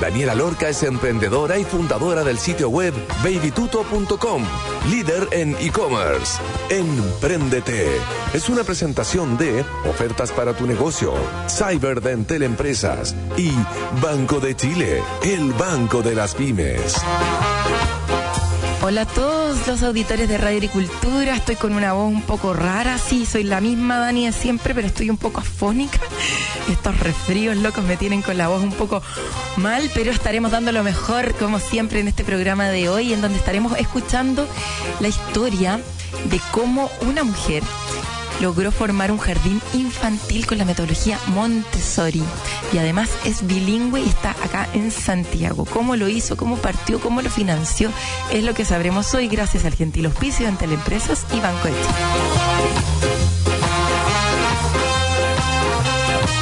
Daniela Lorca es emprendedora y fundadora del sitio web babytuto.com, líder en e-commerce. Empréndete. Es una presentación de ofertas para tu negocio, Cyberdentel Empresas y Banco de Chile, el banco de las pymes. Hola a todos los auditores de Radio Agricultura. Estoy con una voz un poco rara. Sí, soy la misma Dani de siempre, pero estoy un poco afónica. Estos resfríos locos me tienen con la voz un poco mal, pero estaremos dando lo mejor, como siempre, en este programa de hoy, en donde estaremos escuchando la historia de cómo una mujer logró formar un jardín infantil con la metodología Montessori y además es bilingüe y está acá en Santiago. ¿Cómo lo hizo? ¿Cómo partió? ¿Cómo lo financió? Es lo que sabremos hoy gracias al gentil hospicio de Teleempresas y Banco de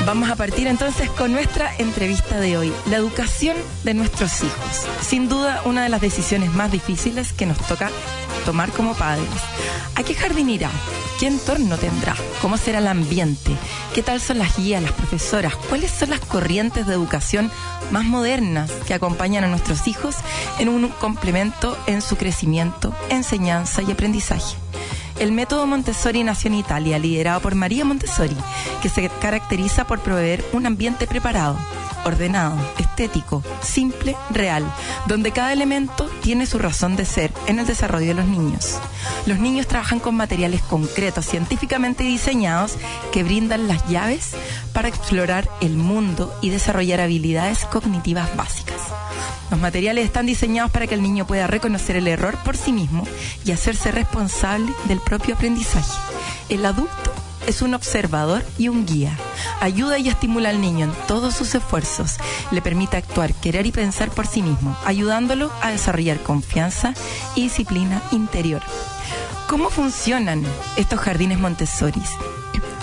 Vamos a partir entonces con nuestra entrevista de hoy, la educación de nuestros hijos. Sin duda, una de las decisiones más difíciles que nos toca tomar como padres. ¿A qué jardín irá? ¿Qué entorno tendrá? ¿Cómo será el ambiente? ¿Qué tal son las guías, las profesoras? ¿Cuáles son las corrientes de educación más modernas que acompañan a nuestros hijos en un complemento en su crecimiento, enseñanza y aprendizaje? El método Montessori nació en Italia, liderado por María Montessori, que se caracteriza por proveer un ambiente preparado, ordenado, estético, simple, real, donde cada elemento tiene su razón de ser en el desarrollo de los niños. Los niños trabajan con materiales concretos, científicamente diseñados, que brindan las llaves para explorar el mundo y desarrollar habilidades cognitivas básicas. Los materiales están diseñados para que el niño pueda reconocer el error por sí mismo y hacerse responsable del propio aprendizaje. El adulto es un observador y un guía. Ayuda y estimula al niño en todos sus esfuerzos. Le permite actuar, querer y pensar por sí mismo, ayudándolo a desarrollar confianza y disciplina interior. ¿Cómo funcionan estos jardines Montessori?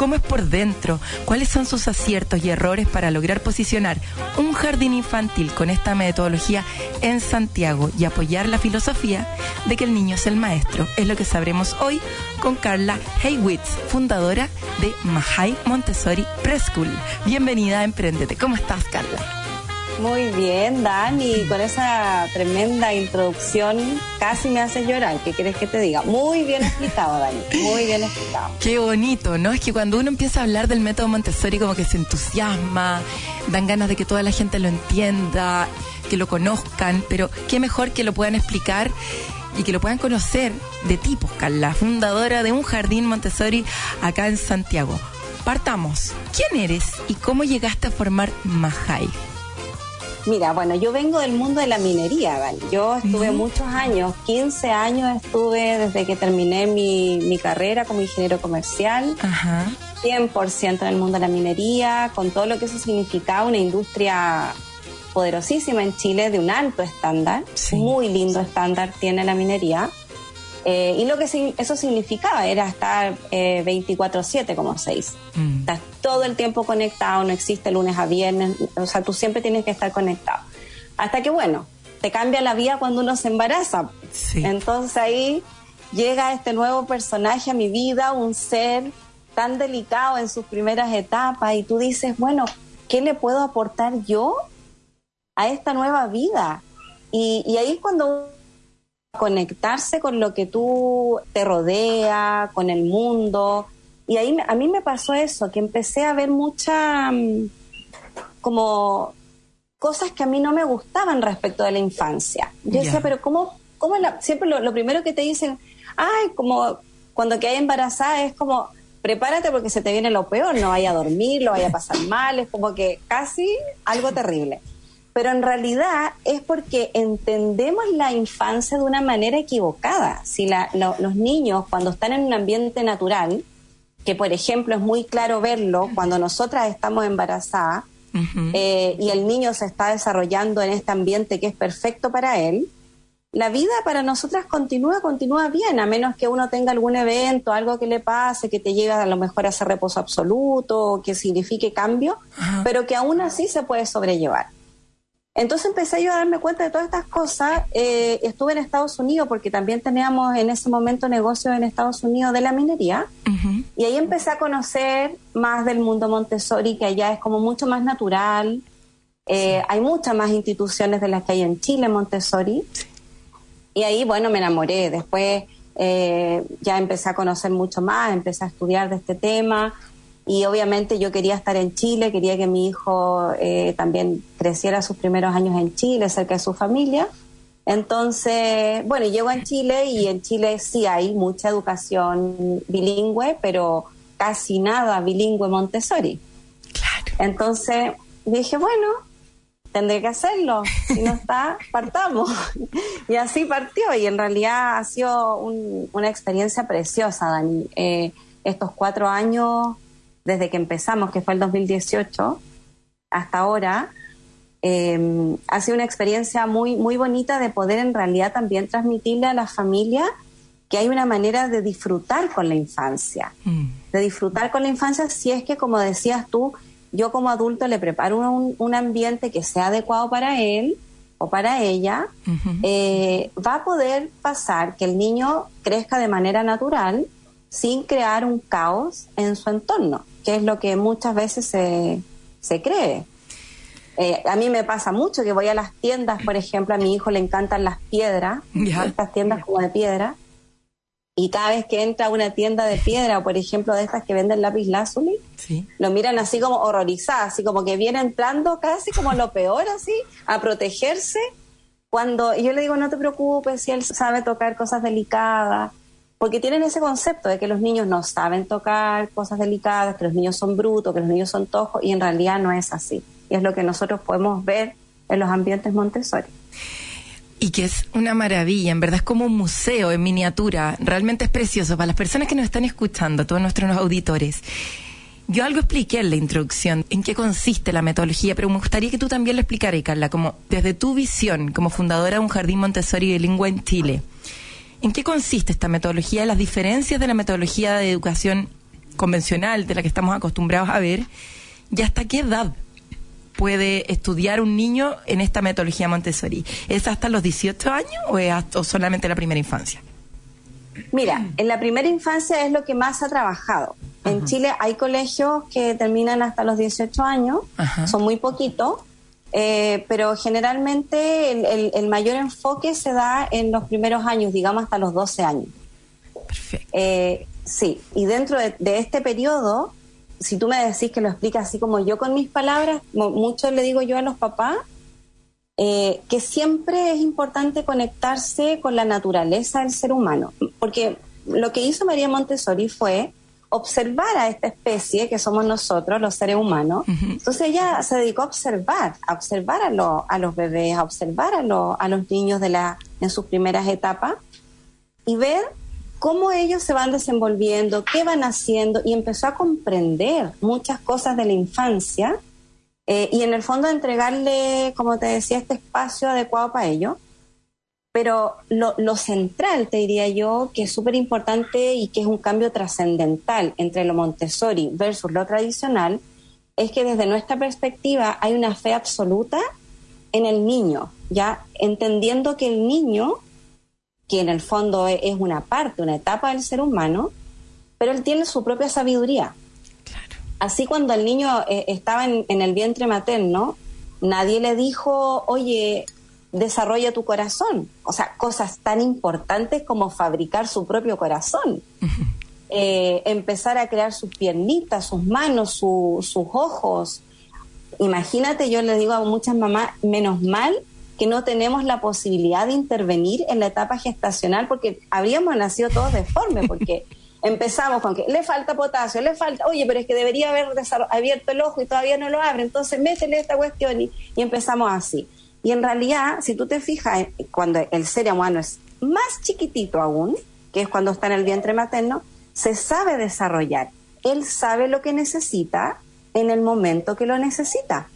Cómo es por dentro, cuáles son sus aciertos y errores para lograr posicionar un jardín infantil con esta metodología en Santiago y apoyar la filosofía de que el niño es el maestro. Es lo que sabremos hoy con Carla Heywitz, fundadora de Mahai Montessori Preschool. Bienvenida a Emprendete. ¿Cómo estás, Carla? Muy bien, Dani, con esa tremenda introducción casi me hace llorar. ¿Qué quieres que te diga? Muy bien explicado, Dani, muy bien explicado. Qué bonito, ¿no? Es que cuando uno empieza a hablar del método Montessori como que se entusiasma, dan ganas de que toda la gente lo entienda, que lo conozcan, pero qué mejor que lo puedan explicar y que lo puedan conocer de tipos, Carla, fundadora de un jardín Montessori acá en Santiago. Partamos. ¿Quién eres y cómo llegaste a formar Mahai? Mira, bueno, yo vengo del mundo de la minería, ¿vale? Yo estuve muchos años, 15 años estuve desde que terminé mi, mi carrera como ingeniero comercial. Ajá. 100% en el mundo de la minería, con todo lo que eso significaba, una industria poderosísima en Chile de un alto estándar, muy lindo estándar tiene la minería. Eh, y lo que eso significaba era estar 24/7 eh, como 6. Mm. Estás todo el tiempo conectado, no existe lunes a viernes, o sea, tú siempre tienes que estar conectado. Hasta que, bueno, te cambia la vida cuando uno se embaraza. Entonces ahí llega este nuevo personaje a mi vida, un ser tan delicado en sus primeras etapas, y tú dices, bueno, ¿qué le puedo aportar yo a esta nueva vida? Y, y ahí es cuando conectarse con lo que tú te rodea, con el mundo. Y ahí a mí me pasó eso, que empecé a ver mucha mm, como cosas que a mí no me gustaban respecto de la infancia. Yo decía, pero ¿cómo, cómo siempre lo, primero que te dicen, ay, como cuando quedas embarazada es como, prepárate porque se te viene lo peor, no vaya a dormir, lo vaya a pasar mal, es como que casi algo terrible pero en realidad es porque entendemos la infancia de una manera equivocada. Si los niños cuando están en un ambiente natural, que por ejemplo es muy claro verlo cuando nosotras estamos embarazadas eh, y el niño se está desarrollando en este ambiente que es perfecto para él, la vida para nosotras continúa, continúa bien, a menos que uno tenga algún evento, algo que le pase, que te lleve a lo mejor a hacer reposo absoluto, que signifique cambio, pero que aún así se puede sobrellevar. Entonces empecé yo a darme cuenta de todas estas cosas. Eh, estuve en Estados Unidos porque también teníamos en ese momento negocios en Estados Unidos de la minería. Y ahí empecé a conocer más del mundo Montessori, que allá es como mucho más natural. Eh, hay muchas más instituciones de las que hay en Chile Montessori. Y ahí, bueno, me enamoré. Después eh, ya empecé a conocer mucho más, empecé a estudiar de este tema y obviamente yo quería estar en Chile, quería que mi hijo eh, también creciera sus primeros años en Chile, cerca de su familia. Entonces, bueno, llego a Chile y en Chile sí hay mucha educación bilingüe, pero casi nada bilingüe Montessori. Claro. Entonces dije, bueno, tendré que hacerlo. Si no está, partamos. y así partió. Y en realidad ha sido una experiencia preciosa, Dani. Eh, estos cuatro años desde que empezamos, que fue el 2018, hasta ahora, em, ha sido una experiencia muy, muy bonita de poder en realidad también transmitirle a la familia que hay una manera de disfrutar con la infancia, mm. de disfrutar con la infancia si es que, como decías tú, yo como adulto le preparo un, ambiente que sea adecuado para él o para ella, eh, va a poder pasar que el niño crezca de manera natural sin crear un caos en su entorno que es lo que muchas veces se, se cree. Eh, a mí me pasa mucho que voy a las tiendas, por ejemplo, a mi hijo le encantan las piedras, estas tiendas como de piedra, y cada vez que entra a una tienda de piedra, por ejemplo, de estas que venden lápiz lazuli, lo miran así como horrorizadas, así como que viene entrando casi como lo peor, así, a protegerse. Cuando yo le digo, no te preocupes, si él sabe tocar cosas delicadas, porque tienen ese concepto de que los niños no saben tocar cosas delicadas, que los niños son brutos, que los niños son tojos, y en realidad no es así. Y es lo que nosotros podemos ver en los ambientes Montessori. Y que es una maravilla, en verdad es como un museo en miniatura, realmente es precioso para las personas que nos están escuchando, todos nuestros auditores. Yo algo expliqué en la introducción, en qué consiste la metodología, pero me gustaría que tú también lo explicaras, Carla, como desde tu visión como fundadora de un jardín Montessori bilingüe en Chile. ¿En qué consiste esta metodología? Las diferencias de la metodología de educación convencional, de la que estamos acostumbrados a ver, y hasta qué edad puede estudiar un niño en esta metodología Montessori. ¿Es hasta los 18 años o es hasta, solamente la primera infancia? Mira, en la primera infancia es lo que más ha trabajado. En Chile hay colegios que terminan hasta los 18 años, son muy poquitos, eh, pero generalmente el, mayor enfoque se da en los primeros años, digamos hasta los 12 años. Perfecto. Eh, sí, y dentro de, este periodo, si tú me decís que lo explicas así como yo con mis palabras, mucho le digo yo a los papás, eh, que siempre es importante conectarse con la naturaleza del ser humano, porque lo que hizo María Montessori fue observar a esta especie que somos nosotros, los seres humanos. Entonces ella se dedicó a observar, a observar a, a los bebés, a observar a, a los niños de la, en sus primeras etapas y ver cómo ellos se van desenvolviendo, qué van haciendo y empezó a comprender muchas cosas de la infancia eh, y en el fondo entregarle, como te decía, este espacio adecuado para ellos. Pero lo, lo, central, te diría yo, que es súper importante y que es un cambio trascendental entre lo Montessori versus lo tradicional, es que desde nuestra perspectiva hay una fe absoluta en el niño, ya entendiendo que el niño, que en el fondo e, es una parte, una etapa del ser humano, pero él tiene su propia sabiduría. Así cuando el niño eh, estaba en, en el vientre materno, nadie le dijo, oye, desarrolla tu corazón. O sea, cosas tan importantes como fabricar su propio corazón. Eh, empezar a crear sus piernitas, sus manos, sus ojos. Imagínate, yo le digo a muchas mamás, menos mal que no tenemos la posibilidad de intervenir en la etapa gestacional porque habríamos nacido todos deformes, porque empezamos con que le falta potasio, le falta, oye, pero es que debería haber abierto el ojo y todavía no lo abre, entonces métele esta cuestión y empezamos así. Y en realidad, si tú te fijas, eh, cuando el ser humano es más chiquitito aún, que es cuando está en el vientre materno, se sabe desarrollar. Él sabe lo que necesita en el momento que lo necesita.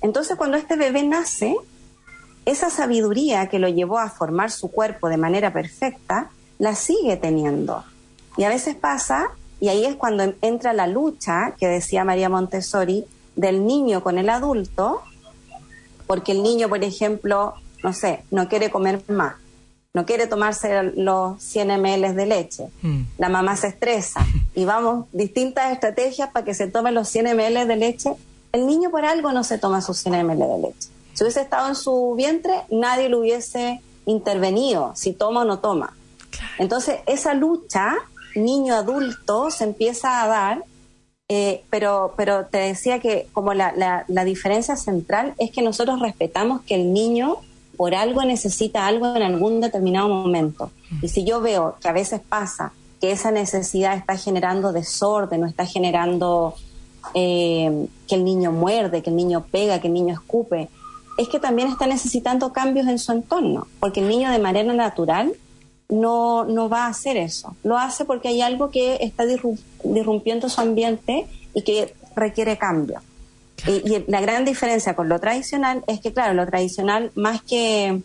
Entonces, cuando este bebé nace, esa sabiduría que lo llevó a formar su cuerpo de manera perfecta, la sigue teniendo. Y a veces pasa, y ahí es cuando entra la lucha que decía María Montessori del niño con el adulto, porque el niño, por ejemplo, no sé, no quiere comer más, no quiere tomarse los 100 ml de leche, mm. la mamá se estresa y vamos distintas estrategias para que se tome los 100 ml de leche, el niño por algo no se toma sus 100 ml de leche. Si hubiese estado en su vientre, nadie lo hubiese intervenido, si toma o no toma. Entonces, esa lucha niño-adulto se empieza a dar, eh, pero, pero te decía que como la, la, la diferencia central es que nosotros respetamos que el niño por algo necesita algo en algún determinado momento. Y si yo veo que a veces pasa que esa necesidad está generando desorden o está generando eh, que el niño muerde, que el niño pega, que el niño escupe, es que también está necesitando cambios en su entorno, porque el niño de manera natural no, no va a hacer eso. Lo hace porque hay algo que está disrumpiendo su ambiente y que requiere cambio. Y, la gran diferencia con lo tradicional es que, claro, lo tradicional, más que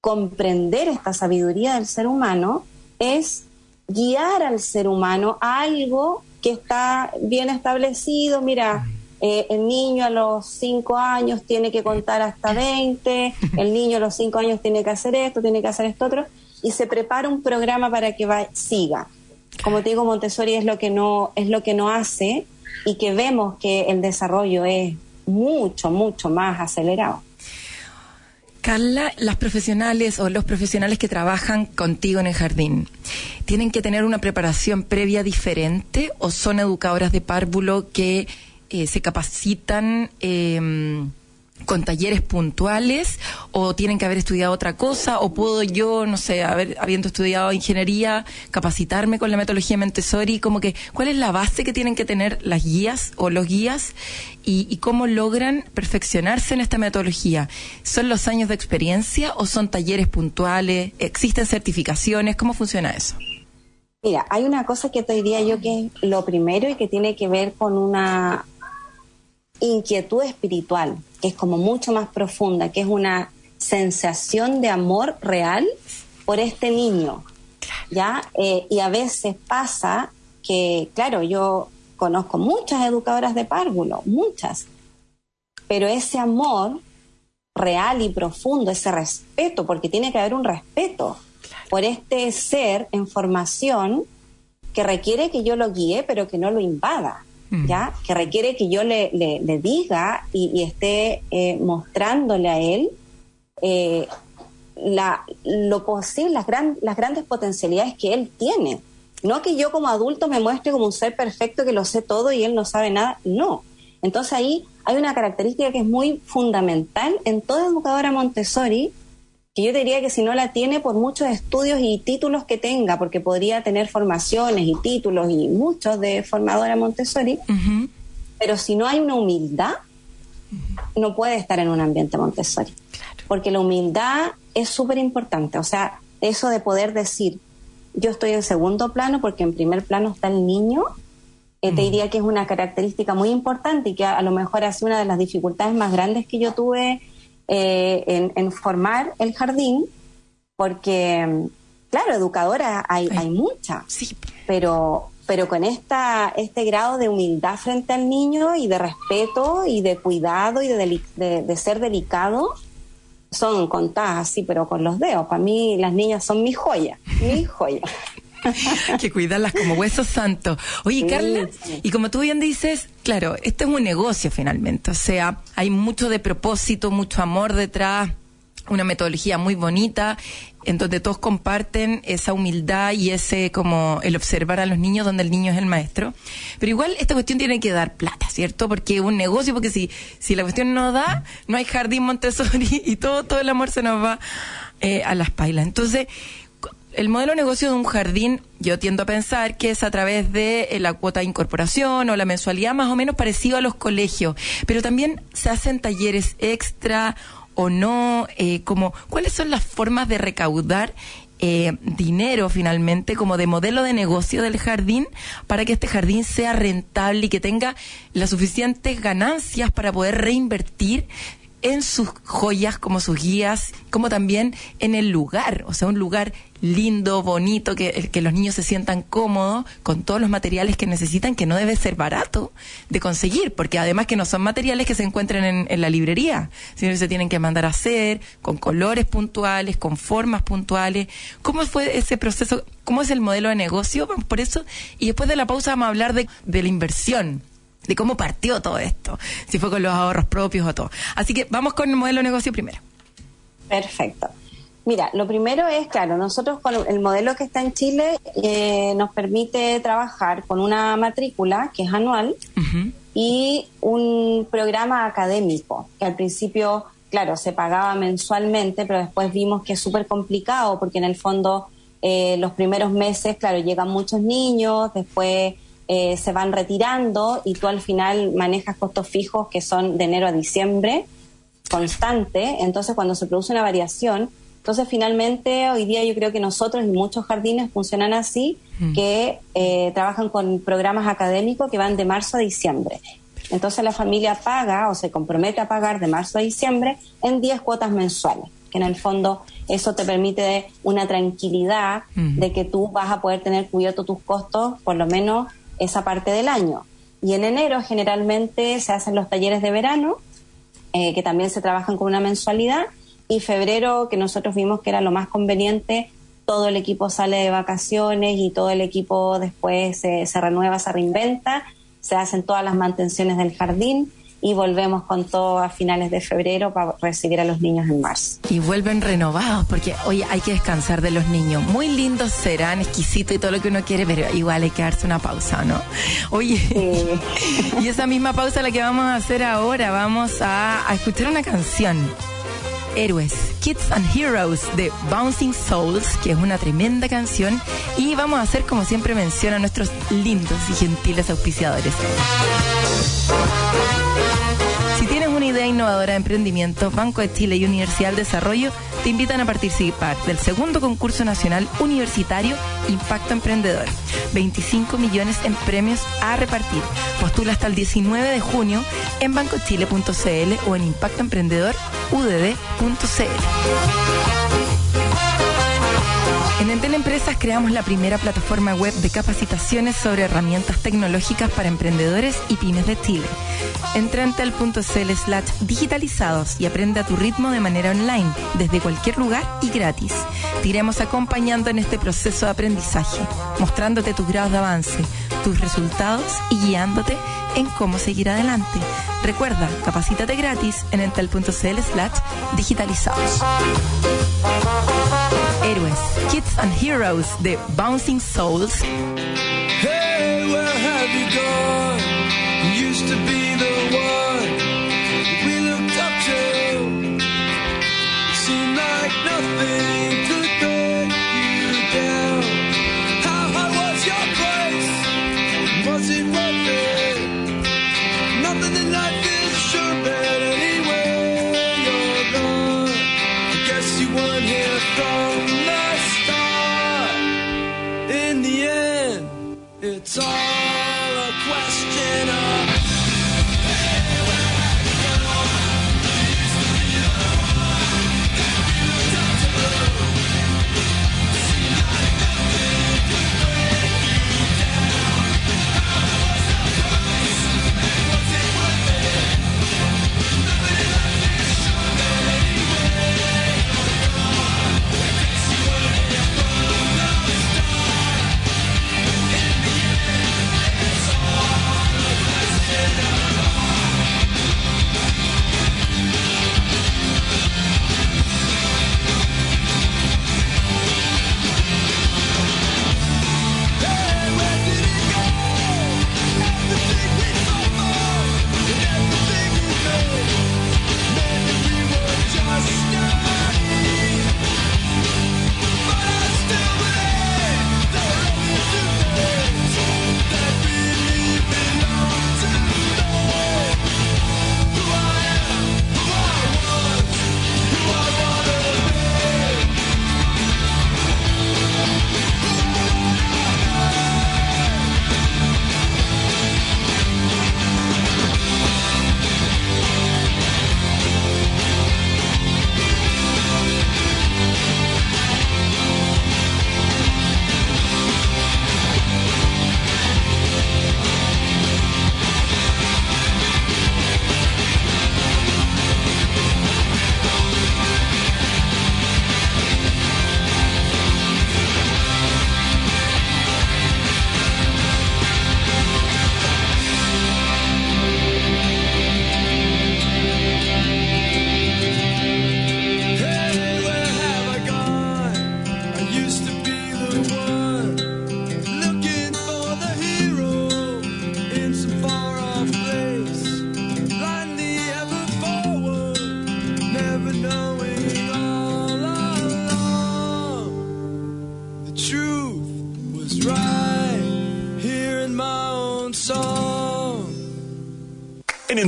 comprender esta sabiduría del ser humano, es guiar al ser humano a algo que está bien establecido. Mira, eh, el niño a los 5 años tiene que contar hasta 20, el niño a los 5 años tiene que hacer esto, tiene que hacer esto otro, y se prepara un programa para que siga. Como te digo, Montessori es lo que no, es lo que no hace, y que vemos que el desarrollo es mucho, mucho más acelerado. Carla, las profesionales o los profesionales que trabajan contigo en el jardín, ¿tienen que tener una preparación previa diferente o son educadoras de párvulo que eh, se capacitan? Eh, con talleres puntuales o tienen que haber estudiado otra cosa o puedo yo, no sé, haber, habiendo estudiado ingeniería, capacitarme con la metodología Montessori, como que cuál es la base que tienen que tener las guías o los guías y, cómo logran perfeccionarse en esta metodología. ¿Son los años de experiencia o son talleres puntuales? ¿Existen certificaciones? ¿Cómo funciona eso? Mira, hay una cosa que te diría yo que es lo primero y que tiene que ver con una inquietud espiritual, que es como mucho más profunda, que es una sensación de amor real por este niño, ¿ya? Eh, y a veces pasa que, claro, yo conozco muchas educadoras de párvulo, muchas, pero ese amor real y profundo, ese respeto, porque tiene que haber un respeto por este ser en formación que requiere que yo lo guíe, pero que no lo invada. Mm. ¿ya? Que requiere que yo le, le, diga y, esté eh, mostrándole a él eh, la, lo posible, las, gran, las grandes potencialidades que él tiene. No que yo como adulto me muestre como un ser perfecto que lo sé todo y él no sabe nada, no. Entonces ahí hay una característica que es muy fundamental en toda educadora Montessori, que yo diría que si no la tiene por muchos estudios y títulos que tenga, porque podría tener formaciones y títulos y muchos de formadora Montessori, pero si no hay una humildad, no puede estar en un ambiente Montessori. Porque la humildad es súper importante, o sea, eso de poder decir, yo estoy en segundo plano porque en primer plano está el niño, eh, te diría que es una característica muy importante y que a, a lo mejor ha sido una de las dificultades más grandes que yo tuve eh, en, formar el jardín, porque, claro, educadora hay, hay muchas, sí. pero, pero con esta, este grado de humildad frente al niño y de respeto y de cuidado y de, ser delicado, son contadas así, pero con los dedos. Para mí las niñas son mi joya, mi joya. que cuidarlas como huesos santos. Oye, Carla, y como tú bien dices, claro, esto es un negocio finalmente, o sea, hay mucho de propósito, mucho amor detrás, una metodología muy bonita, en donde todos comparten esa humildad y ese como el observar a los niños donde el niño es el maestro. Pero igual esta cuestión tiene que dar plata, ¿cierto? Porque es un negocio, porque si, si la cuestión no da, no hay jardín Montessori y todo, todo el amor se nos va eh, a las pailas. Entonces, el modelo de negocio de un jardín, yo tiendo a pensar que es a través de eh, la cuota de incorporación o la mensualidad más o menos parecido a los colegios, pero también se hacen talleres extra o no, eh, como cuáles son las formas de recaudar eh, dinero finalmente como de modelo de negocio del jardín para que este jardín sea rentable y que tenga las suficientes ganancias para poder reinvertir en sus joyas como sus guías, como también en el lugar, o sea, un lugar lindo, bonito, que, que los niños se sientan cómodos con todos los materiales que necesitan, que no debe ser barato de conseguir, porque además que no son materiales que se encuentren en, la librería, sino que se tienen que mandar a hacer con colores puntuales, con formas puntuales. ¿Cómo fue ese proceso? ¿Cómo es el modelo de negocio? Por eso, y después de la pausa vamos a hablar de la inversión de cómo partió todo esto, si fue con los ahorros propios o todo. Así que vamos con el modelo de negocio primero. Perfecto. Mira, lo primero es, claro, nosotros con el modelo que está en Chile eh, nos permite trabajar con una matrícula que es anual y un programa académico, que al principio, claro, se pagaba mensualmente, pero después vimos que es súper complicado porque en el fondo eh, los primeros meses, claro, llegan muchos niños, después eh, se van retirando y tú al final manejas costos fijos que son de enero a diciembre constante, entonces cuando se produce una variación, entonces, finalmente, hoy día yo creo que nosotros y muchos jardines funcionan así, mm. que eh, trabajan con programas académicos que van de marzo a diciembre. Entonces, la familia paga o se compromete a pagar de marzo a diciembre en 10 cuotas mensuales, que en el fondo eso te permite una tranquilidad mm. de que tú vas a poder tener cubierto tus costos por lo menos esa parte del año. Y en enero generalmente se hacen los talleres de verano, eh, que también se trabajan con una mensualidad, y febrero, que nosotros vimos que era lo más conveniente, todo el equipo sale de vacaciones y todo el equipo después se, renueva, se reinventa, se hacen todas las mantenciones del jardín y volvemos con todo a finales de febrero para recibir a los niños en marzo. Y vuelven renovados porque, oye, hay que descansar de los niños. Muy lindos serán, exquisitos y todo lo que uno quiere, pero igual hay que darse una pausa, ¿no? Oye, y esa misma pausa la que vamos a hacer ahora, vamos a, a escuchar una canción Héroes, Kids and Heroes de Bouncing Souls, que es una tremenda canción. Y vamos a hacer, como siempre menciona, nuestros lindos y gentiles auspiciadores. Idea innovadora de emprendimiento, Banco de Chile y Universidad de Desarrollo te invitan a participar del segundo concurso nacional universitario Impacto Emprendedor. 25 millones en premios a repartir. Postula hasta el 19 de junio en bancochile.cl o en impactoemprendedor.udd.cl. En Entel Empresas creamos la primera plataforma web de capacitaciones sobre herramientas tecnológicas para emprendedores y pymes de Chile. Entra en entel.cl slash digitalizados y aprende a tu ritmo de manera online, desde cualquier lugar y gratis. Te iremos acompañando en este proceso de aprendizaje, mostrándote tus grados de avance, tus resultados y guiándote en cómo seguir adelante. Recuerda, capacítate gratis en entel.cl slash digitalizados. Héroes, Kids and Heroes de Bouncing Souls. Hey, where have you gone? Used to be the one guitar.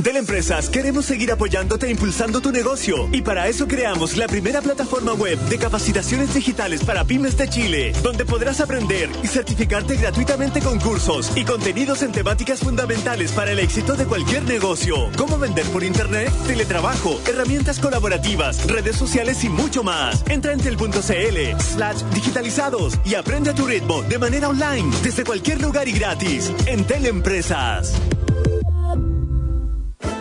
Entel Empresas queremos seguir apoyándote e impulsando tu negocio y para eso creamos la primera plataforma web de capacitaciones digitales para pymes de Chile, donde podrás aprender y certificarte gratuitamente con cursos y contenidos en temáticas fundamentales para el éxito de cualquier negocio, como vender por internet, teletrabajo, herramientas colaborativas, redes sociales y mucho más. Entra en entel.cl slash digitalizados y aprende a tu ritmo de manera online desde cualquier lugar y gratis. Entel Empresas.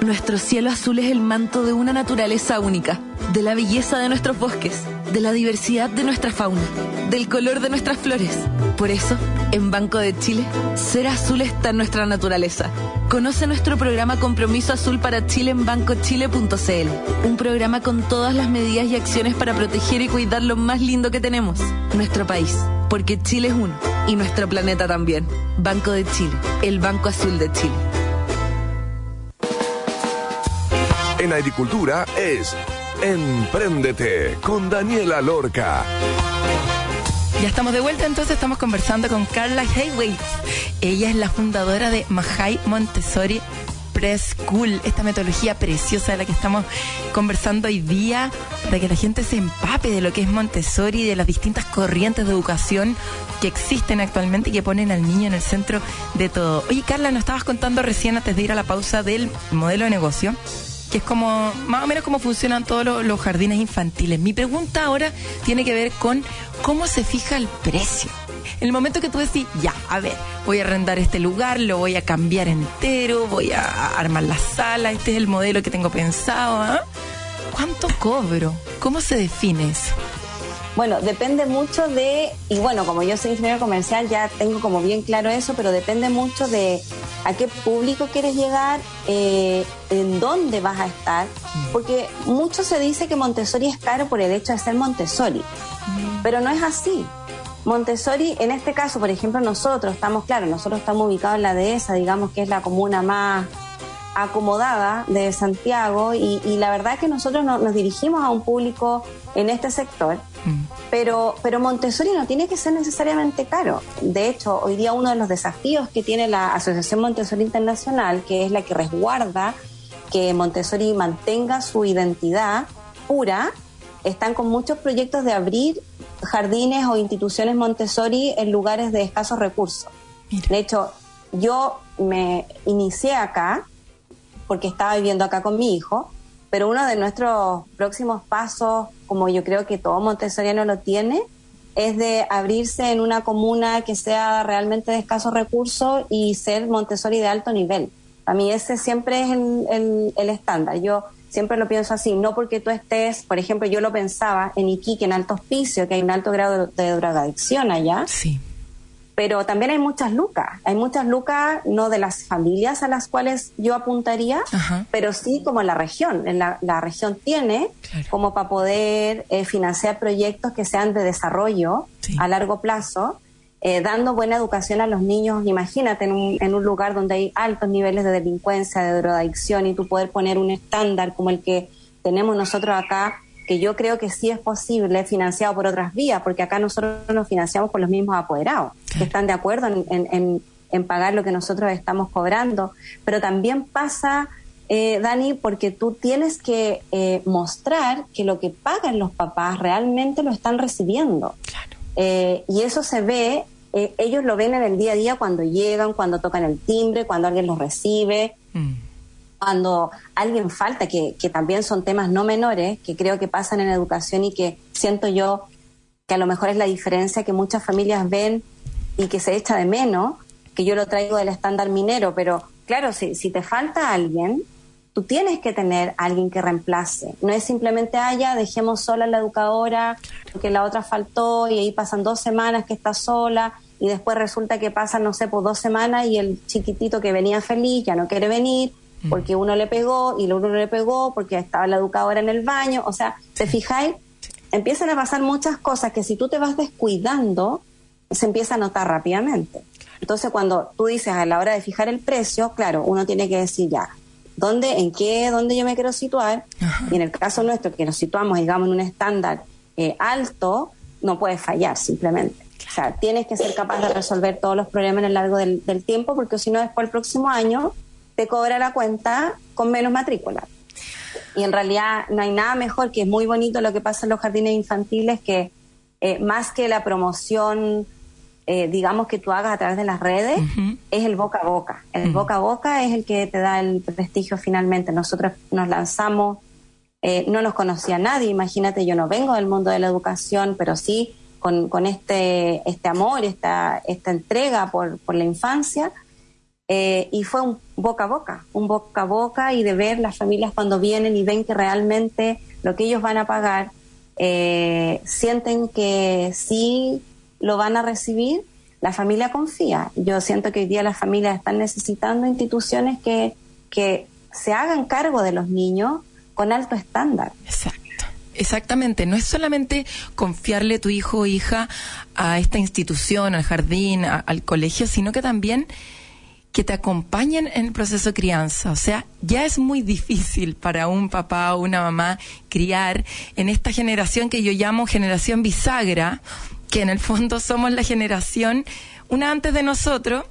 Nuestro cielo azul es el manto de una naturaleza única, de la belleza de nuestros bosques, de la diversidad de nuestra fauna, del color de nuestras flores. Por eso, en Banco de Chile, ser azul está en nuestra naturaleza. Conoce nuestro programa Compromiso Azul para Chile en bancochile.cl, un programa con todas las medidas y acciones para proteger y cuidar lo más lindo que tenemos, nuestro país, porque Chile es uno y nuestro planeta también. Banco de Chile, el Banco Azul de Chile. En agricultura es Empréndete con Daniela Lorca. Ya estamos de vuelta, entonces estamos conversando con Carla Haywaits. Ella es la fundadora de Mahai Montessori Preschool, esta metodología preciosa de la que estamos conversando hoy día, para que la gente se empape de lo que es Montessori y de las distintas corrientes de educación que existen actualmente y que ponen al niño en el centro de todo. Oye, Carla, nos estabas contando recién antes de ir a la pausa del modelo de negocio que es como más o menos cómo funcionan todos los, jardines infantiles. Mi pregunta ahora tiene que ver con cómo se fija el precio. En el momento que tú decís, ya, a ver, voy a arrendar este lugar, lo voy a cambiar entero, voy a armar la sala, este es el modelo que tengo pensado, ¿ah? ¿cuánto cobro? ¿Cómo se define eso? Bueno, depende mucho de, y bueno, como yo soy ingeniero comercial, ya tengo como bien claro eso, pero depende mucho de a qué público quieres llegar, eh, en dónde vas a estar, porque mucho se dice que Montessori es caro por el hecho de ser Montessori, pero no es así. Montessori, en este caso, por ejemplo, nosotros estamos, claro, nosotros estamos ubicados en la dehesa, digamos que es la comuna más acomodada de Santiago y, la verdad que nosotros nos dirigimos a un público en este sector, mm. pero, pero Montessori no tiene que ser necesariamente caro. De hecho, hoy día uno de los desafíos que tiene la Asociación Montessori Internacional, que es la que resguarda que Montessori mantenga su identidad pura, están con muchos proyectos de abrir jardines o instituciones Montessori en lugares de escasos recursos. De hecho, yo me inicié acá porque estaba viviendo acá con mi hijo, pero uno de nuestros próximos pasos, como yo creo que todo montessoriano lo tiene, es de abrirse en una comuna que sea realmente de escasos recursos y ser Montessori de alto nivel. A mí ese siempre es el, estándar. Yo siempre lo pienso así, no porque tú estés, por ejemplo, yo lo pensaba en Iquique, en alto hospicio, que hay un alto grado de, de drogadicción allá. Sí pero también hay muchas lucas. Hay muchas lucas, no de las familias a las cuales yo apuntaría, pero sí como la región. La, la región tiene como para poder eh, financiar proyectos que sean de desarrollo a largo plazo, eh, dando buena educación a los niños. Imagínate en un, en un lugar donde hay altos niveles de delincuencia, de drogadicción, y tú poder poner un estándar como el que tenemos nosotros acá que yo creo que sí es posible, financiado por otras vías, porque acá nosotros nos financiamos por los mismos apoderados, que están de acuerdo en, pagar lo que nosotros estamos cobrando. Pero también pasa, eh, Dani, porque tú tienes que eh, mostrar que lo que pagan los papás realmente lo están recibiendo. Eh, y eso se ve, ellos lo ven en el día a día cuando llegan, cuando tocan el timbre, cuando alguien los recibe. Mm cuando alguien falta, que, también son temas no menores, que creo que pasan en educación y que siento yo que a lo mejor es la diferencia que muchas familias ven y que se echa de menos, que yo lo traigo del estándar minero, pero claro, si, te falta alguien, tú tienes que tener alguien que reemplace. No es simplemente, ah, dejemos sola a la educadora porque la otra faltó y ahí pasan dos semanas que está sola y después resulta que pasan, no sé, por dos semanas y el chiquitito que venía feliz ya no quiere venir. Porque uno le pegó y el uno le pegó porque estaba la educadora en el baño. O sea, ¿te fijáis? Empiezan a pasar muchas cosas que si tú te vas descuidando, se empieza a notar rápidamente. Entonces, cuando tú dices a la hora de fijar el precio, claro, uno tiene que decir ya, ¿dónde, en qué, dónde yo me quiero situar? Y en el caso nuestro, que nos situamos, digamos, en un estándar eh, alto, no puede fallar simplemente. O sea, tienes que ser capaz de resolver todos los problemas en el largo del, tiempo, porque si no, después el próximo año te cobra la cuenta con menos matrícula. Y en realidad no hay nada mejor, que es muy bonito lo que pasa en los jardines infantiles, que eh, más que la promoción, eh, digamos, que tú hagas a través de las redes, es el boca a boca. El boca a boca es el que te da el prestigio finalmente. Nosotros nos lanzamos, eh, no nos conocía nadie, imagínate, yo no vengo del mundo de la educación, pero sí con, con este, este amor, esta, esta entrega por, por la infancia eh, y fue un boca a boca, un boca a boca y de ver las familias cuando vienen y ven que realmente lo que ellos van a pagar, eh, sienten que sí lo van a recibir, la familia confía. Yo siento que hoy día las familias están necesitando instituciones que, que se hagan cargo de los niños con alto estándar. Exacto. Exactamente, no es solamente confiarle tu hijo o hija a esta institución, al jardín, al colegio, sino que también que te acompañen en el proceso de crianza. O sea, ya es muy difícil para un papá o una mamá criar en esta generación que yo llamo generación bisagra, que en el fondo somos la generación, una antes de nosotros,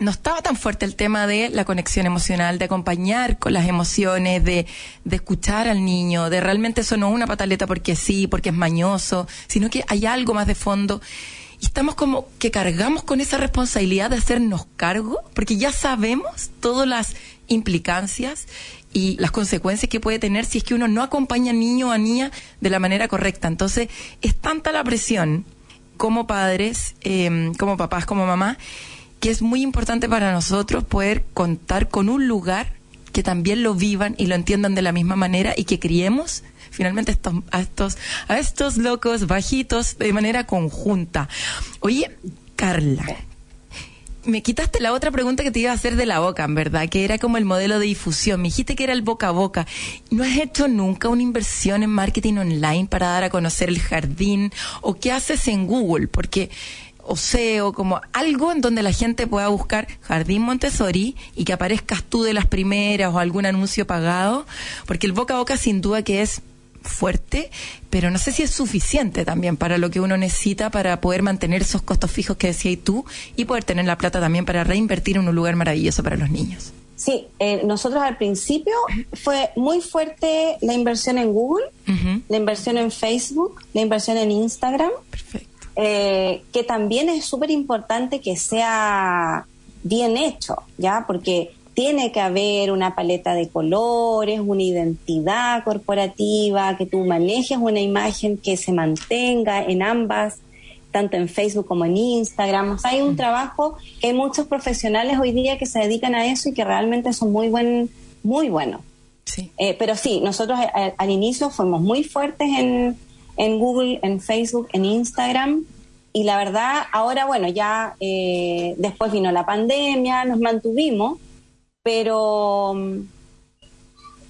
no estaba tan fuerte el tema de la conexión emocional, de acompañar con las emociones, de, de, escuchar al niño, de realmente eso no es una pataleta porque sí, porque es mañoso, sino que hay algo más de fondo y estamos como que cargamos con esa responsabilidad de hacernos cargo, porque ya sabemos todas las implicancias y las consecuencias que puede tener si es que uno no acompaña niño o a niña de la manera correcta. Entonces, es tanta la presión como padres, em, como papás, como mamá, que es muy importante para nosotros poder contar con un lugar que también lo vivan y lo entiendan de la misma manera y que criemos finalmente a estos, a estos locos bajitos de manera conjunta. Oye, Carla, me quitaste la otra pregunta que te iba a hacer de la boca, en verdad, que era como el modelo de difusión. Me dijiste que era el boca a boca. ¿No has hecho nunca una inversión en marketing online para dar a conocer el jardín? ¿O qué haces en Google? Porque o SEO, como algo en donde la gente pueda buscar Jardín Montessori y que aparezcas tú de las primeras o algún anuncio pagado, porque el boca a boca sin duda que es fuerte, pero no sé si es suficiente también para lo que uno necesita para poder mantener esos costos fijos que decías tú y poder tener la plata también para reinvertir en un lugar maravilloso para los niños. Sí, eh, nosotros al principio fue muy fuerte la inversión en Google, la inversión en Facebook, la inversión en Instagram. Perfecto. Eh, que también es súper importante que sea bien hecho, ¿ya? Porque tiene que haber una paleta de colores, una identidad corporativa, que tú manejes una imagen que se mantenga en ambas, tanto en Facebook como en Instagram. hay un trabajo que hay muchos profesionales hoy día que se dedican a eso y que realmente son muy buen, muy buenos. Sí. Eh, pero sí, nosotros eh, al, inicio fuimos muy fuertes en, en Google, en Facebook, en Instagram. Y la verdad, ahora, bueno, ya eh, después vino la pandemia, nos mantuvimos, pero mm,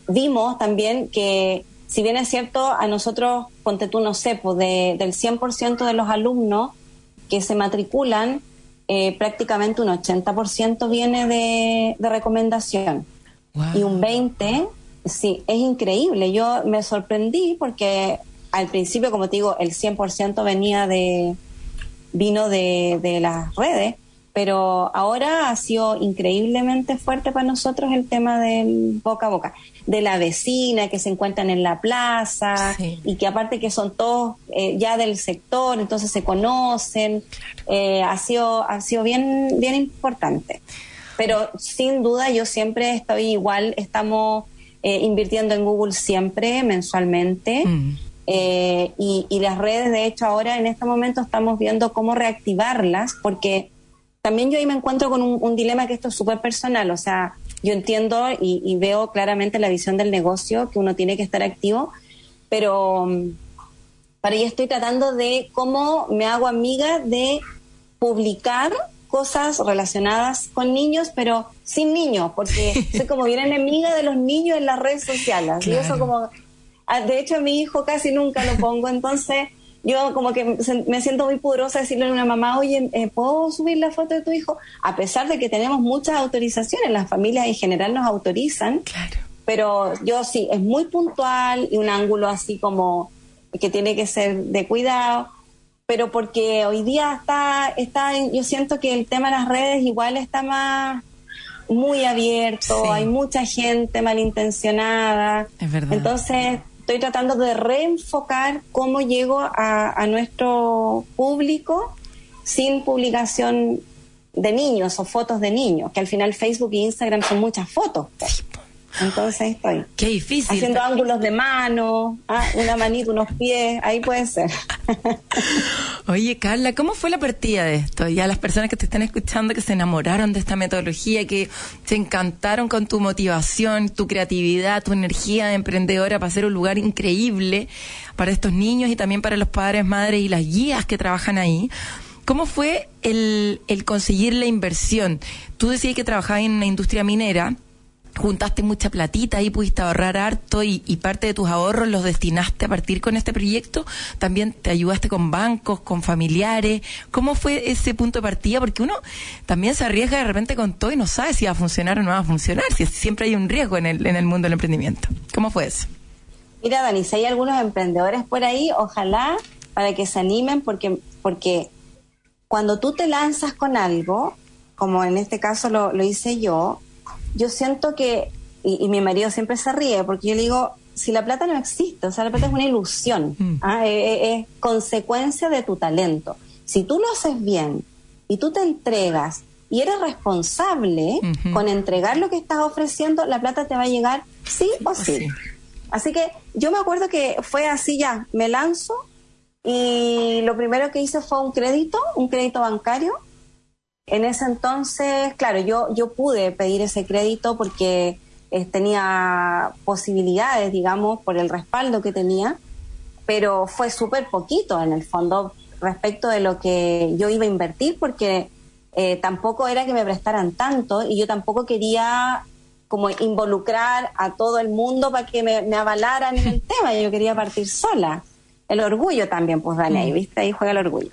vimos también que si bien es cierto, a nosotros, ponte tú, no sé, pues de, del 100% de los alumnos que se matriculan, eh, prácticamente un 80% viene de, de recomendación. Y un 20%, sí, es increíble. Yo me sorprendí porque al principio, como te digo, el 100% venía de, vino de, de las redes, pero ahora ha sido increíblemente fuerte para nosotros el tema del boca a boca, de la vecina que se encuentran en la plaza y que aparte que son todos eh, ya del sector, entonces se conocen, eh, ha sido ha sido bien bien importante. Pero sin duda yo siempre estoy igual, estamos eh, invirtiendo en Google siempre mensualmente. Mm. y, y las redes, de hecho, ahora en este momento estamos viendo cómo reactivarlas, porque también yo ahí me encuentro con un, dilema que esto es súper personal, o sea, yo entiendo y, veo claramente la visión del negocio, que uno tiene que estar activo, pero mm, para ello estoy tratando de cómo me hago amiga de publicar cosas relacionadas con niños, pero sin niños, porque soy como bien enemiga de los niños en las redes sociales. Y eso como, ah, de hecho a mi hijo casi nunca lo pongo, entonces yo como que me siento muy poderosa decirle a una mamá, oye, eh, ¿puedo subir la foto de tu hijo? A pesar de que tenemos muchas autorizaciones, las familias en general nos autorizan, claro. pero yo sí, es muy puntual y un ángulo así como que tiene que ser de cuidado, pero porque hoy día está, está yo siento que el tema de las redes igual está más muy abierto, hay mucha gente malintencionada. Es verdad. Entonces, estoy tratando de reenfocar cómo llego a, nuestro público sin publicación de niños o fotos de niños, que al final Facebook e Instagram son muchas fotos. Entonces estoy. Qué difícil. Haciendo ángulos de mano, ah, una manita, unos pies, ahí puede ser. Oye, Carla, ¿cómo fue la partida de esto? Ya las personas que te están escuchando, que se enamoraron de esta metodología, que se encantaron con tu motivación, tu creatividad, tu energía de emprendedora para hacer un lugar increíble para estos niños y también para los padres, madres y las guías que trabajan ahí. ¿Cómo fue el, el conseguir la inversión? Tú decías que trabajabas en una industria minera juntaste mucha platita y pudiste ahorrar harto y, parte de tus ahorros los destinaste a partir con este proyecto. También te ayudaste con bancos, con familiares. ¿Cómo fue ese punto de partida? Porque uno también se arriesga de repente con todo y no sabe si va a funcionar o no va a funcionar, si siempre hay un riesgo en el, en el mundo del emprendimiento. ¿Cómo fue eso? Mira, Dani, si hay algunos emprendedores por ahí, ojalá para que se animen porque, porque cuando tú te lanzas con algo, como en este caso lo, lo hice yo, yo siento que, y, mi marido siempre se ríe, porque yo le digo, si la plata no existe, o sea, la plata es una ilusión, mm. ¿ah? es, consecuencia de tu talento. Si tú lo haces bien y tú te entregas y eres responsable con entregar lo que estás ofreciendo, la plata te va a llegar sí o sí. Así que yo me acuerdo que fue así ya, me lanzo y lo primero que hice fue un crédito, un crédito bancario en ese entonces, claro, yo, yo pude pedir ese crédito porque eh, tenía posibilidades, digamos, por el respaldo que tenía, pero fue súper poquito en el fondo respecto de lo que yo iba a invertir porque eh, tampoco era que me prestaran tanto y yo tampoco quería como involucrar a todo el mundo para que me, avalaran en el tema, yo quería partir sola. El orgullo también, pues Dani, ahí, mm. ¿viste? Ahí juega el orgullo.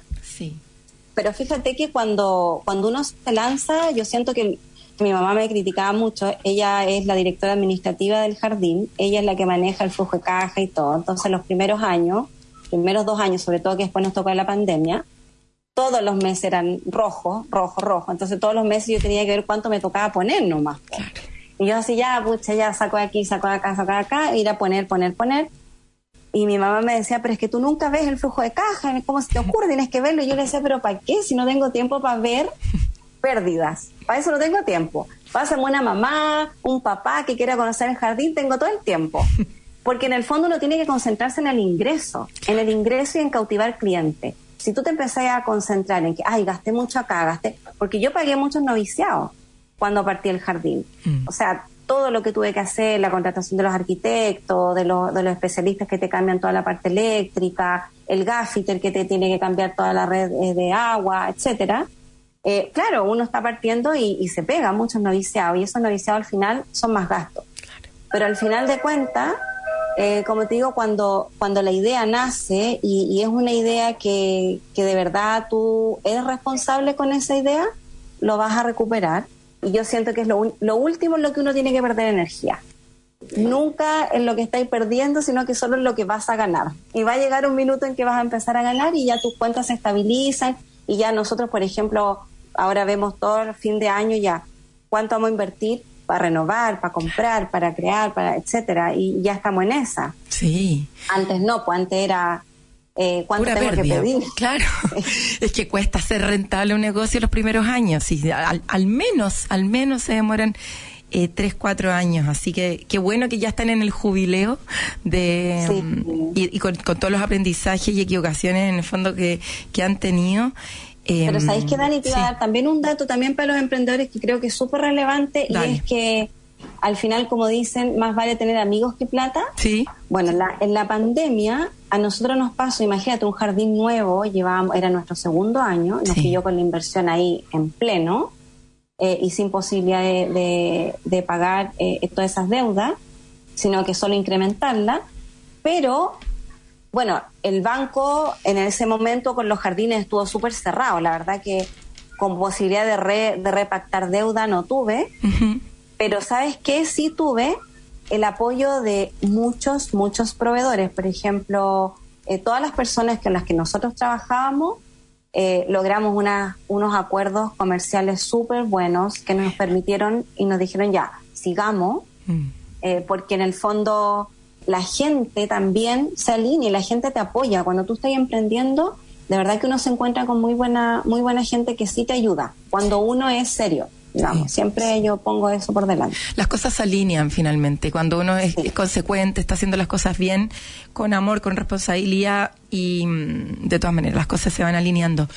Pero fíjate que cuando, cuando uno se lanza, yo siento que mi mamá me criticaba mucho, ella es la directora administrativa del jardín, ella es la que maneja el flujo de caja y todo, entonces los primeros años, primeros dos años, sobre todo que después nos tocó la pandemia, todos los meses eran rojo, rojo, rojo, entonces todos los meses yo tenía que ver cuánto me tocaba poner nomás. Y yo así ya, pucha, ya saco de aquí, saco de acá, saco de acá, ir a poner, poner, poner. Y mi mamá me decía, pero es que tú nunca ves el flujo de caja, ¿cómo se te ocurre? Tienes que verlo. Y yo le decía, pero ¿para qué? Si no tengo tiempo para ver pérdidas. Para eso no tengo tiempo. Pásame una mamá, un papá que quiera conocer el jardín, tengo todo el tiempo. Porque en el fondo uno tiene que concentrarse en el ingreso, en el ingreso y en cautivar cliente. Si tú te empezás a concentrar en que, ay, gasté mucho acá, gasté, porque yo pagué muchos noviciados cuando partí el jardín. Mm. O sea, todo lo que tuve que hacer, la contratación de los arquitectos, de, los, especialistas que te cambian toda la parte eléctrica, el gaffiter que te tiene que cambiar toda la red eh, de agua, etcétera. Eh, claro, uno está partiendo y, se pega muchos noviciados y esos noviciados al final son más gastos. Pero al final de cuentas, eh, como te digo, cuando, cuando la idea nace y, y, es una idea que, que de verdad tú eres responsable con esa idea, lo vas a recuperar y yo siento que es lo, lo último en lo que uno tiene que perder energía. Nunca en lo que estáis perdiendo, sino que solo en lo que vas a ganar. Y va a llegar un minuto en que vas a empezar a ganar y ya tus cuentas se estabilizan y ya nosotros, por ejemplo, ahora vemos todo el fin de año ya cuánto vamos a invertir para renovar, para comprar, para crear, para etcétera y ya estamos en esa. Sí. Antes no, pues antes era eh, cuánto tengo que pedir. Claro, es que cuesta ser rentable un negocio los primeros años. Y al, menos, al menos se demoran eh, tres, cuatro años. Así que qué bueno que ya están en el jubileo de y, con, todos los aprendizajes y equivocaciones en el fondo que, que han tenido. Pero sabéis que Dani te iba a dar también un dato también para los emprendedores que creo que es súper relevante y es que al final, como dicen, más vale tener amigos que plata. Sí. Bueno, en la pandemia a nosotros nos pasó, imagínate, un jardín nuevo, llevábamos, era nuestro segundo año, nos pilló con la inversión ahí en pleno eh, y sin posibilidad de, pagar eh, todas esas deudas, sino que solo incrementarla. Pero, bueno, el banco en ese momento con los jardines estuvo súper cerrado, la verdad que con posibilidad de, de repactar deuda no tuve. Pero ¿sabes qué? Sí tuve el apoyo de muchos, muchos proveedores. Por ejemplo, eh, todas las personas con las que nosotros trabajábamos eh, logramos unos acuerdos comerciales súper buenos que nos permitieron y nos dijeron ya, sigamos, mm. eh, porque en el fondo la gente también se alinea y la gente te apoya. Cuando tú estás emprendiendo, de verdad que uno se encuentra con muy buena, muy buena gente que sí te ayuda, cuando uno es serio Siempre yo pongo eso por delante. Las cosas se alinean finalmente. Cuando uno es, consecuente, está haciendo las cosas bien, con amor, con responsabilidad y mm, de todas maneras las cosas se van alineando.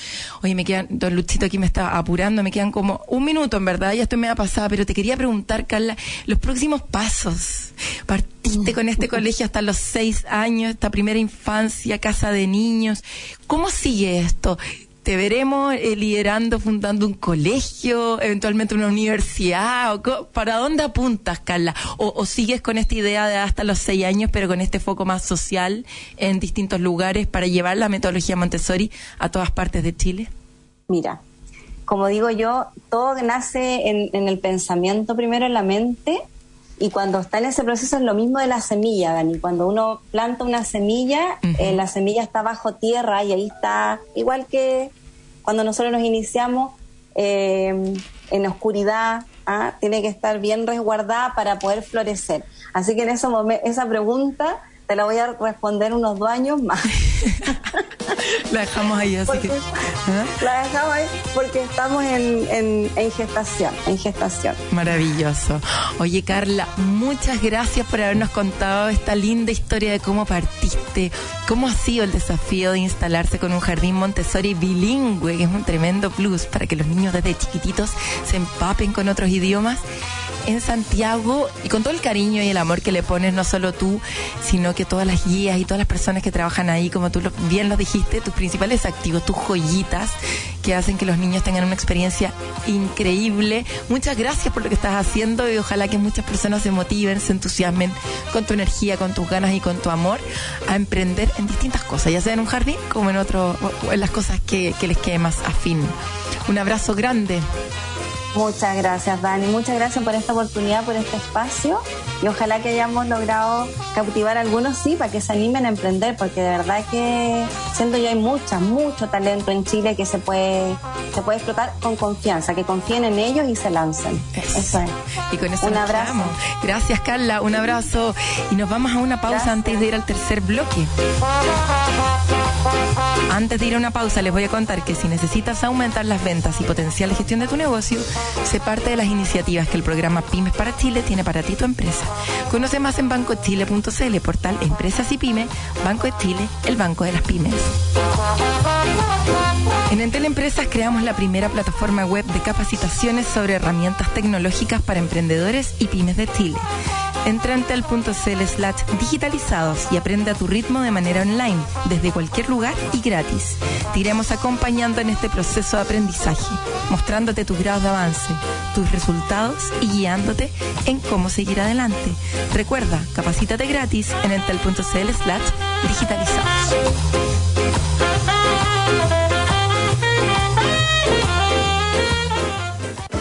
Oye, me quedan, don Luchito aquí me está apurando, me quedan como un minuto en verdad, ya estoy media pasada, pero te quería preguntar, Carla, los próximos pasos. Partiste con este colegio hasta los seis años, esta primera infancia, casa de niños. ¿Cómo sigue esto? Te veremos eh, liderando, fundando un colegio, eventualmente una universidad? O, ¿Para dónde apuntas, Carla? O, sigues con esta idea de hasta los seis años, pero con este foco más social en distintos lugares para llevar la metodología Montessori a todas partes de Chile? Mira, como digo yo, todo nace en, el pensamiento primero, en la mente, y cuando está en ese proceso es lo mismo de la semilla, Dani. Cuando uno planta una semilla, eh, la semilla está bajo tierra y ahí está, igual que cuando nosotros nos iniciamos eh, en oscuridad, ¿ah? tiene que estar bien resguardada para poder florecer. Así que en ese momento, esa pregunta te la voy a responder unos dos años más. la dejamos ahí, así que. ¿ah? La dejamos ahí porque estamos en, gestación, en gestación. Maravilloso. Oye, Carla, muchas gracias por habernos contado esta linda historia de cómo partiste, cómo ha sido el desafío de instalarse con un jardín Montessori bilingüe, que es un tremendo plus para que los niños desde chiquititos se empapen con otros idiomas en Santiago y con todo el cariño y el amor que le pones, no solo tú, sino que todas las guías y todas las personas que trabajan ahí, como tú bien lo dijiste, tus principales activos, tus joyitas que hacen que los niños tengan una experiencia increíble. Muchas gracias por lo que estás haciendo y ojalá que muchas personas se motiven, se entusiasmen con tu energía, con tus ganas y con tu amor a emprender en distintas cosas, ya sea en un jardín como en otro, en las cosas que, que les quede más afín. Un abrazo grande. Muchas gracias, Dani. Muchas gracias por esta oportunidad, por este espacio. Y ojalá que hayamos logrado cautivar a algunos, sí, para que se animen a emprender, porque de verdad que siento yo hay mucha, mucho talento en Chile que se puede, se puede explotar con confianza, que confíen en ellos y se lancen. Eso, es. Y con eso un abrazo. Gracias, Carla. Un abrazo. Y nos vamos a una pausa antes de ir al tercer bloque. Antes de ir a una pausa, les voy a contar que si necesitas aumentar las ventas y potenciar la gestión de tu negocio, se parte de las iniciativas que el programa Pymes para Chile tiene para ti tu empresa. Conoce más en bancochile.cl, portal Empresas y Pymes, Banco de Chile, el banco de las pymes. En Entel Empresas creamos la primera plataforma web de capacitaciones sobre herramientas tecnológicas para emprendedores y pymes de Chile. En tel.cl slash digitalizados y aprende a tu ritmo de manera online, desde cualquier lugar y gratis. Te iremos acompañando en este proceso de aprendizaje, mostrándote tus grados de avance, tus resultados y guiándote en cómo seguir adelante. Recuerda, capacítate gratis en entel.cl slash digitalizados.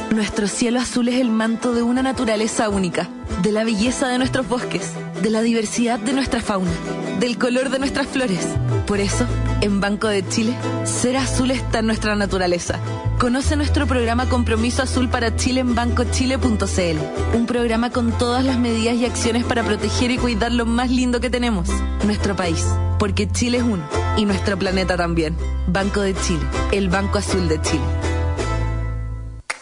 Nuestro cielo azul es el manto de una naturaleza única de la belleza de nuestros bosques, de la diversidad de nuestra fauna, del color de nuestras flores. Por eso, en Banco de Chile, ser azul está en nuestra naturaleza. Conoce nuestro programa Compromiso Azul para Chile en bancochile.cl, un programa con todas las medidas y acciones para proteger y cuidar lo más lindo que tenemos, nuestro país, porque Chile es uno y nuestro planeta también. Banco de Chile, el Banco Azul de Chile.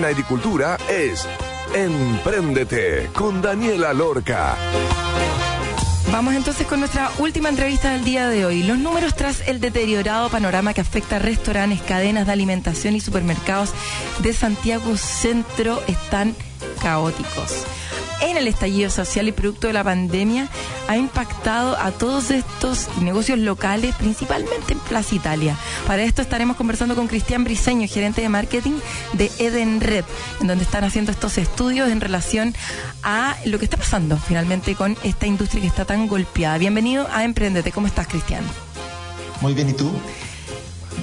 En agricultura es Empréndete con Daniela Lorca. Vamos entonces con nuestra última entrevista del día de hoy. Los números tras el deteriorado panorama que afecta a restaurantes, cadenas de alimentación y supermercados de Santiago Centro están caóticos. En el estallido social y producto de la pandemia ha impactado a todos estos negocios locales, principalmente en Plaza Italia. Para esto estaremos conversando con Cristian Briseño, gerente de marketing de Eden Red, en donde están haciendo estos estudios en relación a lo que está pasando finalmente con esta industria que está tan golpeada. Bienvenido a Emprendete. ¿Cómo estás, Cristian? Muy bien, ¿y tú?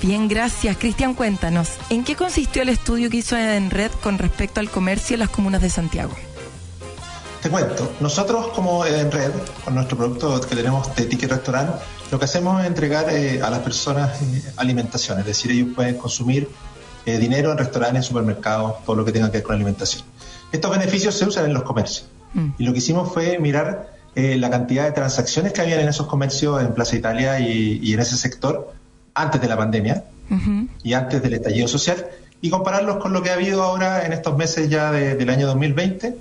Bien, gracias. Cristian, cuéntanos, ¿en qué consistió el estudio que hizo Edenred con respecto al comercio en las comunas de Santiago? Te cuento, nosotros como Edenred, con nuestro producto que tenemos de Ticket Restaurant, lo que hacemos es entregar eh, a las personas eh, alimentación, es decir, ellos pueden consumir eh, dinero en restaurantes, supermercados, todo lo que tenga que ver con alimentación. Estos beneficios se usan en los comercios. Mm. Y lo que hicimos fue mirar la cantidad de transacciones que había en esos comercios en Plaza Italia y en ese sector antes de la pandemia y antes del estallido social y compararlos con lo que ha habido ahora en estos meses ya del año 2020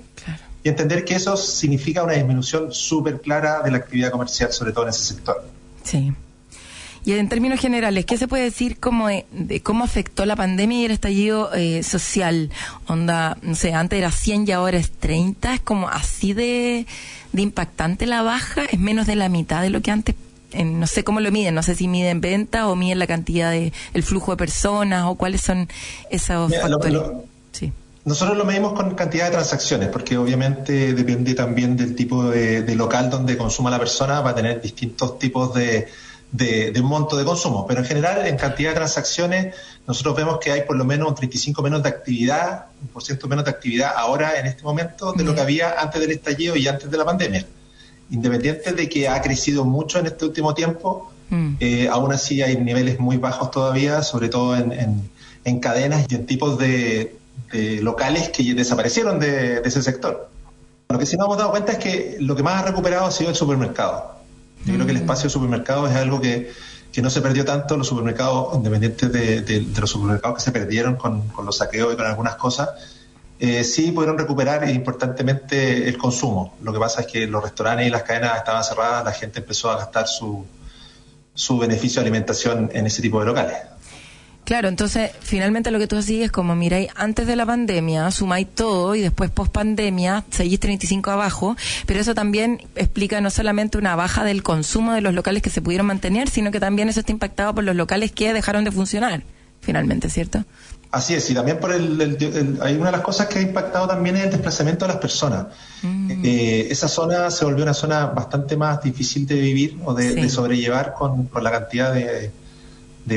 y entender que eso significa una disminución súper clara de la actividad comercial, sobre todo en ese sector. Sí. Y en términos generales, ¿qué se puede decir como de, cómo afectó la pandemia y el estallido eh, social? Onda, no sé, antes era 100 y ahora es 30, es como así de, de impactante la baja, es menos de la mitad de lo que antes no sé cómo lo miden, no sé si miden venta o miden la cantidad de el flujo de personas o cuáles son esos factores. Nosotros lo medimos con cantidad de transacciones, porque obviamente depende también del tipo de, local donde consuma la persona, va a tener distintos tipos de, de, monto de consumo. Pero en general, en cantidad de transacciones, nosotros vemos que hay por lo menos un 35 menos de actividad, un por ciento menos de actividad ahora en este momento de lo que había antes del estallido y antes de la pandemia independiente de que ha crecido mucho en este último tiempo, mm. eh, aún así hay niveles muy bajos todavía, sobre todo en, cadenas y en tipos de, locales que desaparecieron de, ese sector. Lo que sí nos hemos dado cuenta es que lo que más ha recuperado ha sido el supermercado. Yo creo que el mm. espacio de supermercado es algo que, no se perdió tanto, los supermercados, independientes de, los supermercados que se perdieron con, con los saqueos y con algunas cosas, eh, sí pudieron recuperar importantemente el consumo. Lo que pasa es que los restaurantes y las cadenas estaban cerradas, la gente empezó a gastar su, su beneficio de alimentación en ese tipo de locales. Claro, entonces finalmente lo que tú decís es como, miráis, antes de la pandemia sumáis todo y después post pandemia seguís 35 abajo, pero eso también explica no solamente una baja del consumo de los locales que se pudieron mantener, sino que también eso está impactado por los locales que dejaron de funcionar, finalmente, ¿cierto? Así es, y también por el, hay una de las cosas que ha impactado también es el desplazamiento de las personas. Mm. Eh, esa zona se volvió una zona bastante más difícil de vivir o de, sobrellevar con, la cantidad de,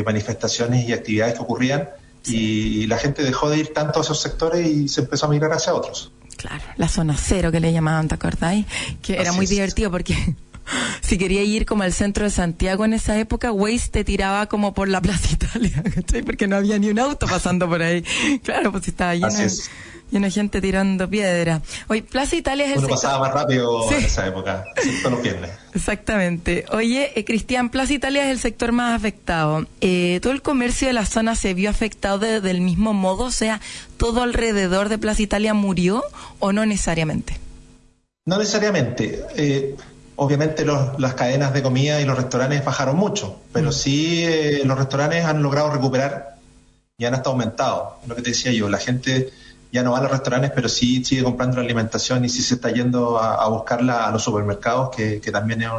manifestaciones y actividades que ocurrían y la gente dejó de ir tanto a esos sectores y se empezó a migrar hacia otros. Claro, la zona cero que le llamaban, ¿te acordáis? Que era muy divertido porque si quería ir como al centro de Santiago en esa época, Waze te tiraba como por la Plaza Italia, ¿cachai? Porque no había ni un auto pasando por ahí. Claro, pues estaba lleno, de gente tirando piedra. Oye, Plaza Italia es el Uno pasaba más rápido en esa época, viernes. Exactamente. Oye, eh, Cristian, Plaza Italia es el sector más afectado. Eh, ¿Todo el comercio de la zona se vio afectado del mismo modo? O sea, ¿todo alrededor de Plaza Italia murió o no necesariamente? No necesariamente. Eh, obviamente las cadenas de comida y los restaurantes bajaron mucho, pero mm. sí eh, los restaurantes han logrado recuperar y han hasta aumentado. Lo que te decía yo, la gente ya no va a los restaurantes, pero sí sigue comprando la alimentación y sí se está yendo a, buscarla a los supermercados, que, también es,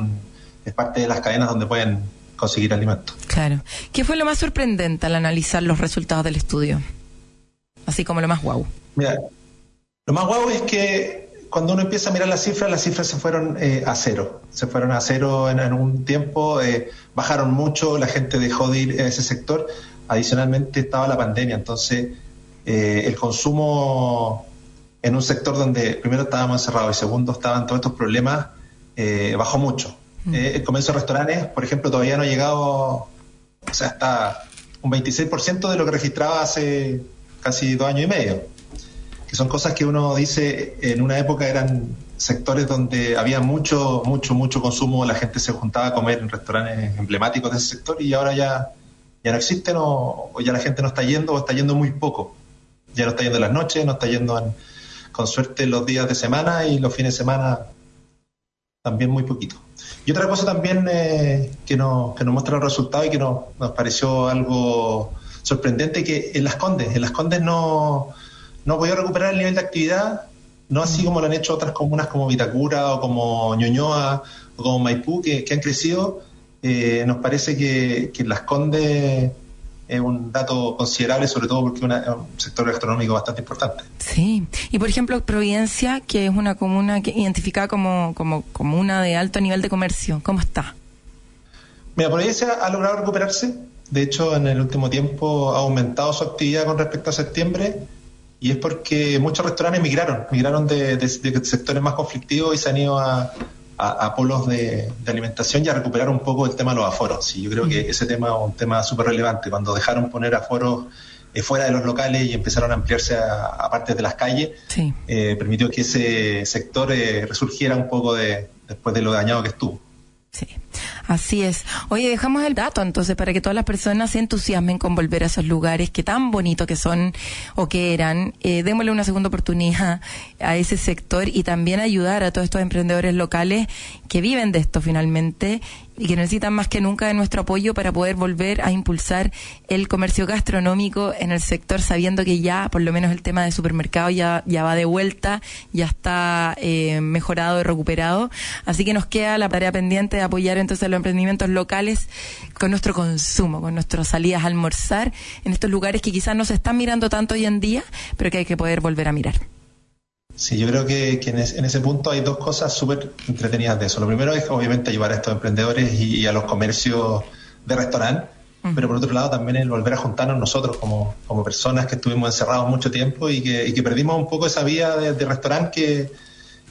es parte de las cadenas donde pueden conseguir alimentos. Claro. ¿Qué fue lo más sorprendente al analizar los resultados del estudio? Así como lo más guau. Mira, lo más guau es que cuando uno empieza a mirar las cifras, las cifras se fueron eh, a cero. Se fueron a cero en, un tiempo, eh, bajaron mucho, la gente dejó de ir a ese sector. Adicionalmente estaba la pandemia, entonces eh, el consumo en un sector donde primero estábamos encerrados y segundo estaban todos estos problemas, bajó mucho. Mm. el comercio de restaurantes, por ejemplo, todavía no ha llegado, o sea, está un 26% de lo que registraba hace casi dos años y medio que son cosas que uno dice en una época eran sectores donde había mucho, mucho, mucho consumo, la gente se juntaba a comer en restaurantes emblemáticos de ese sector y ahora ya, ya no existen o, ya la gente no está yendo o está yendo muy poco. Ya no está yendo en las noches, no está yendo con suerte los días de semana y los fines de semana también muy poquito. Y otra cosa también eh, que, nos, que nos muestra los resultados y que nos, nos pareció algo sorprendente que en las Condes, en las Condes no, no podido recuperar el nivel de actividad no así como lo han hecho otras comunas como Vitacura o como Ñuñoa o como Maipú, que, han crecido. Eh, nos parece que, que Las Condes es un dato considerable, sobre todo porque es un sector gastronómico bastante importante. Sí, y por ejemplo Providencia, que es una comuna que identificada como, como comuna de alto nivel de comercio, ¿cómo está? Mira, Providencia ha logrado recuperarse, de hecho en el último tiempo ha aumentado su actividad con respecto a septiembre y es porque muchos restaurantes migraron, migraron de, sectores más conflictivos y se han ido a, polos de, alimentación y a recuperar un poco el tema de los aforos. Y yo creo que ese tema es un tema súper relevante. Cuando dejaron poner aforos eh, fuera de los locales y empezaron a ampliarse a, partes de las calles, eh, permitió que ese sector eh, resurgiera un poco de, después de lo dañado que estuvo. Sí, así es. Oye, dejamos el dato entonces para que todas las personas se entusiasmen con volver a esos lugares que tan bonitos que son o que eran. Eh, démosle una segunda oportunidad a ese sector y también ayudar a todos estos emprendedores locales que viven de esto finalmente y que necesitan más que nunca de nuestro apoyo para poder volver a impulsar el comercio gastronómico en el sector, sabiendo que ya, por lo menos el tema de supermercado ya, ya va de vuelta, ya está eh, mejorado y recuperado. Así que nos queda la tarea pendiente de apoyar entonces los emprendimientos locales con nuestro consumo, con nuestras salidas a almorzar en estos lugares que quizás no se están mirando tanto hoy en día, pero que hay que poder volver a mirar. Sí, yo creo que, en, ese punto hay dos cosas súper entretenidas de eso. Lo primero es obviamente ayudar a estos emprendedores y, a los comercios de restaurante, pero por otro lado también el volver a juntarnos nosotros como, como personas que estuvimos encerrados mucho tiempo y que, que perdimos un poco esa vía de, restaurante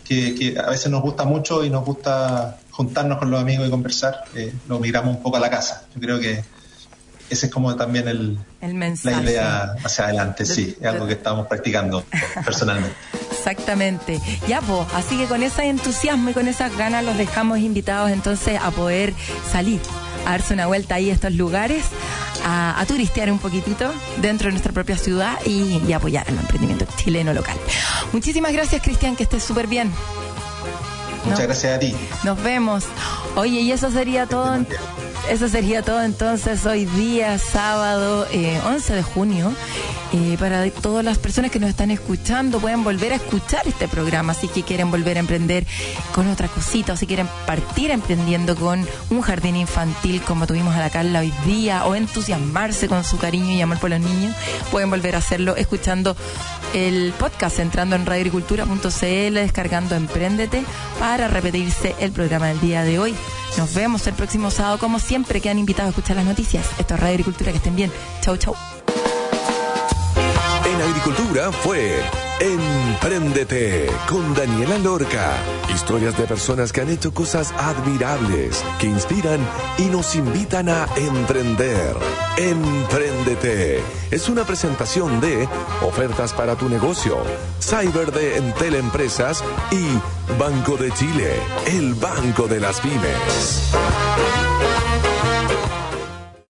que, que, a veces nos gusta mucho y nos gusta juntarnos con los amigos y conversar, eh, lo migramos un poco a la casa. Yo creo que ese es como también el, la idea hacia adelante, sí, es algo que estamos practicando personalmente. Exactamente. Ya, pues, así que con ese entusiasmo y con esas ganas los dejamos invitados entonces a poder salir, a darse una vuelta ahí a estos lugares, a, turistear un poquitito dentro de nuestra propia ciudad y, apoyar el emprendimiento chileno local. Muchísimas gracias, Cristian, que estés súper bien. Muchas gracias a ti. Nos vemos. Oye, y eso sería todo. Eso sería todo entonces hoy día, sábado 11 eh, de junio. Eh, para todas las personas que nos están escuchando, pueden volver a escuchar este programa si que quieren volver a emprender con otra cosita o si quieren partir emprendiendo con un jardín infantil como tuvimos a la Carla hoy día o entusiasmarse con su cariño y amor por los niños, pueden volver a hacerlo escuchando el podcast, entrando en radioagricultura.cl, descargando Emprendete para repetirse el programa del día de hoy. Nos vemos el próximo sábado, como siempre, quedan invitados a escuchar las noticias. Esto es Radio Agricultura, que estén bien. Chau, chau. En Agricultura fue Emprendete con Daniela Lorca. Historias de personas que han hecho cosas admirables, que inspiran y nos invitan a emprender. Emprendete es una presentación de ofertas para tu negocio, Cyber de Entel Empresas y Banco de Chile, el banco de las pymes.